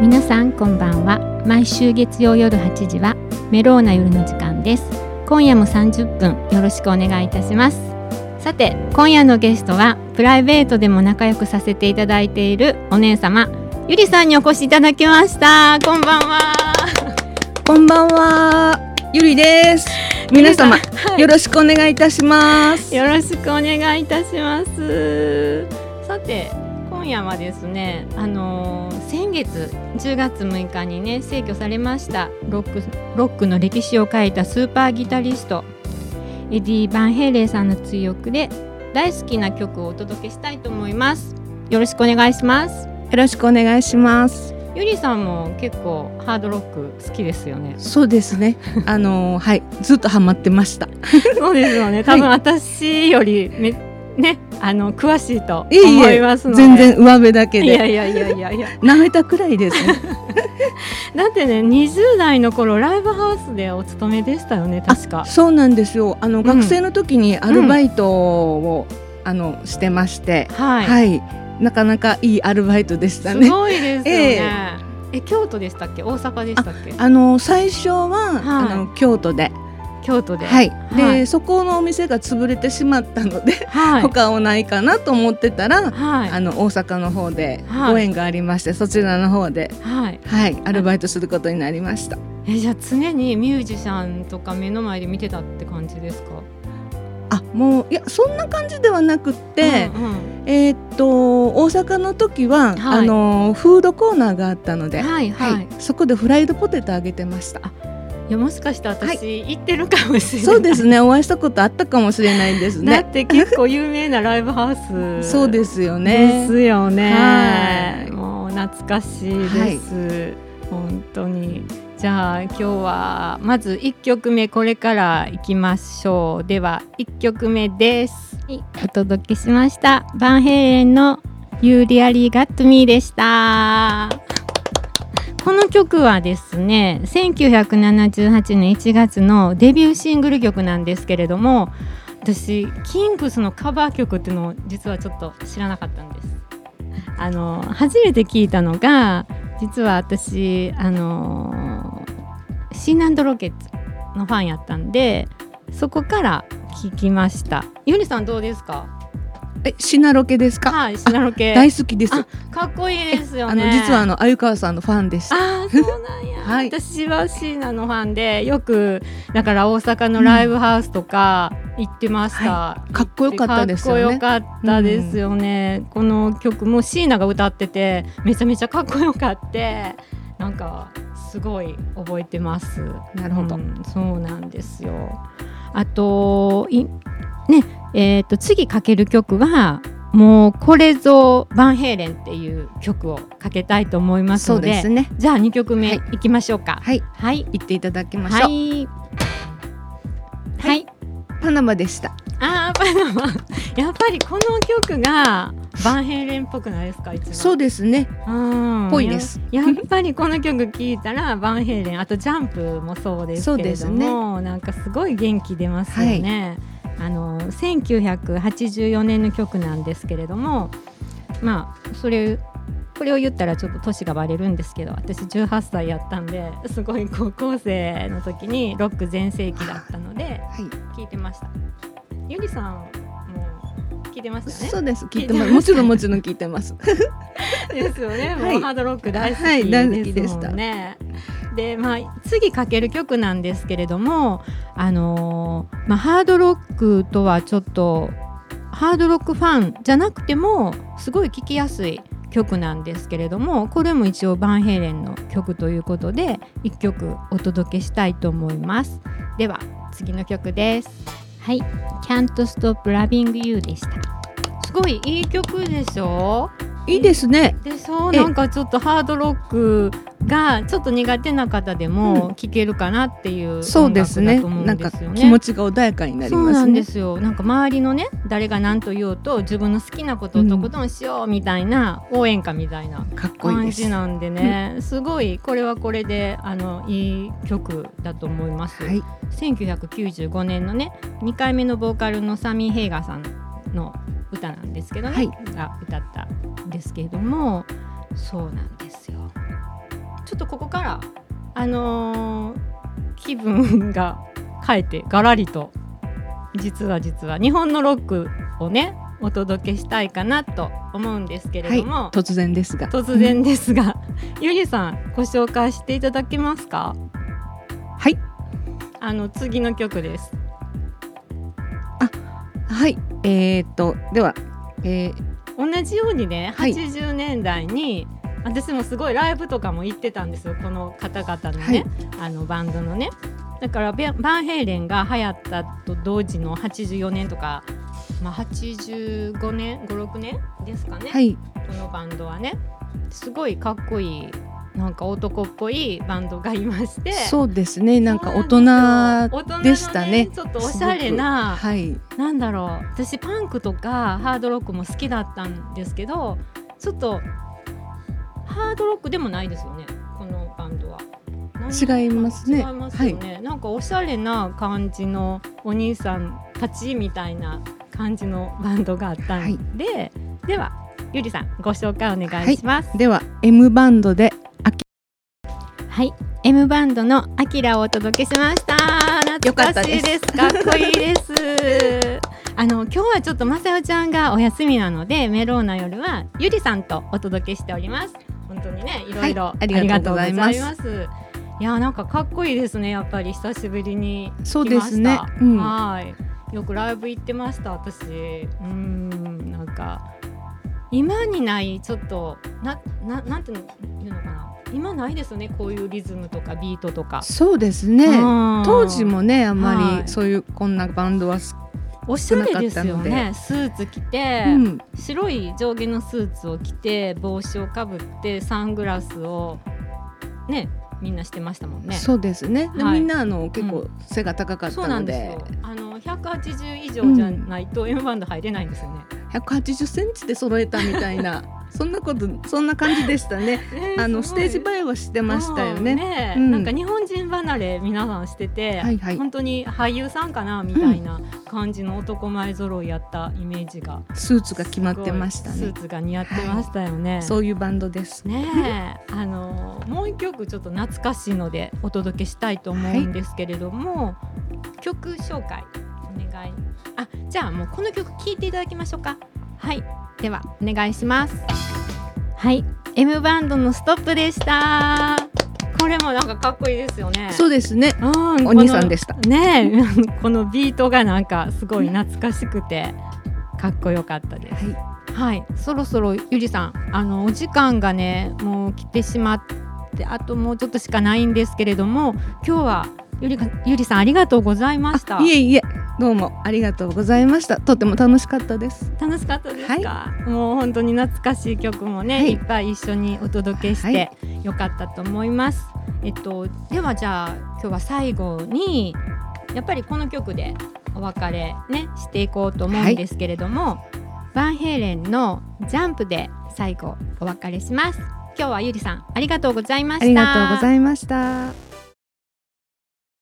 皆さんこんばんは。毎週月曜夜8時はメローな夜の時間です。今夜も30分よろしくお願いいたします。さて今夜のゲストはプライベートでも仲良くさせていただいているお姉様ゆりさんにお越しいただきました。こんばんは。こんばんは。ゆりです。皆様、はい、よろしくお願いいたします。よろしくお願いいたします。さて今夜はですねあのー、先月10月6日にね逝去されましたロックロックの歴史を書いたスーパーギタリストエディ・バンヘイレイさんの追憶で大好きな曲をお届けしたいと思いますよろしくお願いしますよろしくお願いしますゆりさんも結構ハードロック好きですよね。そうですね。あのはいずっとハマってました。そうですよね。多分私よりめ、ねあの詳しいと思います全然上辺だけで。いやいやいやいやいや。舐めたくらいですね。だってね20代の頃ライブハウスでお勤めでしたよね確か。そうなんですよ。あの、うん、学生の時にアルバイトを、うん、あのしてまして、はい。はいなかなかいいアルバイトでしたね。すごいですよね。えー、え京都でしたっけ？大阪でしたっけ？あの最初は、はい、あの京都で。京都で、はい、で、はい、そこのお店が潰れてしまったので、はい、他をないかなと思ってたら、はい、あの大阪の方でご縁がありまして、そちらの方で、はい。はい、アルバイトすることになりました。えじゃあ常にミュージシャンとか目の前で見てたって感じですか？あもういやそんな感じではなくて、うんうん、えー、っと大阪の時は、はい、あのフードコーナーがあったので、はいはい、はい、そこでフライドポテトあげてました。いやもしかして私、はい、行ってるかもしれない。そうですね。お会いしたことあったかもしれないですね。だって結構有名なライブハウス。そうですよね。ですよね。もう懐かしいです、はい、本当に。じゃあ今日はまず1曲目これからいきましょう。では1曲目です、はい、お届けしました。バンヘイレンの「ユーリアリーガットミーでしたこの曲はですね1978年1月のデビューシングル曲なんですけれども私キングスのカバー曲っていうのを実はちょっと知らなかったんです。あの初めて聞いたのが実は私あのシーナンドロケッツのファンやったんでそこから聞きました。ゆりさんどうですか？えシナロケですか？はいシナロケ。大好きです。かっこいいですよね。あの実はあの鮎川さんのファンでしたあそうなんや、はい、私はシーナのファンでよくだから大阪のライブハウスとか行ってました、うんはい、かっこよかったですよね。かっこよかったですよね、うん、この曲もシーナが歌っててめちゃめちゃかっこよかってなんかすごい覚えてます。なるほど、うん、そうなんですよ。あといねえーと、次かける曲はもうこれぞバンヘイレンっていう曲をかけたいと思いますので、ね、じゃあ2曲目いきましょうか。はい、はい、行っていただきましょう。はい、はい、パナマでした。あパナマ。やっぱりこの曲がバンヘイレンっぽくないですかそうですね。ぽいです。やっぱりこの曲聴いたらバンヘイレンあとジャンプもそうですけれども、ね、なんかすごい元気出ますよね。はいあの1984年の曲なんですけれどもまあそれこれを言ったらちょっと年がバレるんですけど私18歳やったんですごい高校生の時にロック全盛期だったので聞いてました。ゆりさんも聞いてましたね？そうです聞いてますもちろんもちろん聞いてます。ですよね。もうハードロック大好きですもんね。はいで、まあ、次かける曲なんですけれども、あのー、まあ、ハードロックとはちょっとハードロックファンじゃなくてもすごい聴きやすい曲なんですけれどもこれも一応バンヘイレンの曲ということで1曲お届けしたいと思います。では次の曲です。はい。Can't Stop Loving You でした。すごいいい曲でしょ？いいですね。でそうなんかちょっとハードロックがちょっと苦手な方でも聴けるかなっていう、うん、そうですね。なんか気持ちが穏やかになります、ね、そうなんですよ。なんか周りのね誰が何と言おうと自分の好きなことをとことんしようみたいな、応援歌みたいな感じなんでね、すすごいこれはこれであのいい曲だと思います。はい、1995年のね2回目のボーカルのサミー・ヘイガーさんの歌なんですけどね、はい、が歌ったんですけれどもそうなんですよ。ちょっとここからあのー、気分が変えてガラリと実は実は日本のロックをねお届けしたいかなと思うんですけれども、はい、突然ですが。突然ですが、ゆりさんご紹介していただけますか？はい。あの次の曲です。あはい。えー、っとでは、えー、同じようにね、はい、80年代に私もすごいライブとかも行ってたんですよこの方々のね、はい、あのバンドのね。だからバンヘイレンが流行ったと同時の84年とか、まあ、85年56年ですかね、はい、このバンドはね。すごいかっこいいなんか男っぽいバンドがいまして。そうですね。なんか大人でしたね、ね、ちょっとおしゃれな、はい、なんだろう。私パンクとかハードロックも好きだったんですけどちょっとハードロックでもないですよね。このバンドは。違いますね。違いますよね、はい、なんかおしゃれな感じのお兄さんたちみたいな感じのバンドがあったんで、はい、ではゆりさんご紹介お願いします。はい、では M バンドではい。M バンドのアキラをお届けしました。懐かしいです。かっこいいです。あの今日はちょっとまさよちゃんがお休みなのでメローな夜はゆりさんとお届けしております。本当にねいろいろ、はい、ありがとうございます。いやなんかかっこいいですねやっぱり。久しぶりにそうですね、うん、はい。よくライブ行ってました私。うんなんか今にないちょっとなななんていうのかな今ないですねこういうリズムとかビートとか。そうですね。当時もねあんまりそういうこんなバンドはおしゃれですよねスーツ着て、うん、白い上下のスーツを着て帽子をかぶってサングラスをねみんなしてましたもんね。そうですね。はい、みんなあの結構背が高かったので、うん、あの180以上じゃないと M バンド入れないんですよね。180センチで揃えたみたいなそんなことそんな感じでしたね。あのステージ映えはしてましたよね。ねうん、なんか日本人離れ皆さんしてて、はいはい、本当に俳優さんかなみたいな感じの男前揃いやったイメージが、スーツが決まってましたね。スーツが似合ってましたよね。はい、そういうバンドです。ねあのもう一曲ちょっと懐かしいのでお届けしたいと思うんですけれども、はい、曲紹介お願い。あじゃあもうこの曲聴いていただきましょうか。はいではお願いします。はい。M バンドのストップでした。これもなんかかっこいいですよね。そうですね、うん、お兄さんでした。ね このビートがなんかすごい懐かしくてかっこよかったです、はい、はい、そろそろゆりさんあのお時間がねもう来てしまってあともうちょっとしかないんですけれども今日はゆりゆりさんありがとうございました。いえいえどうもありがとうございました。とても楽しかったです。楽しかったですか、はい、もう本当に懐かしい曲もね、はい、いっぱい一緒にお届けしてよかったと思います、はい、えっとではじゃあ今日は最後にやっぱりこの曲でお別れねしていこうと思うんですけれども、バンヘイレンのジャンプで最後お別れします。今日はゆりさんありがとうございました。ありがとうございました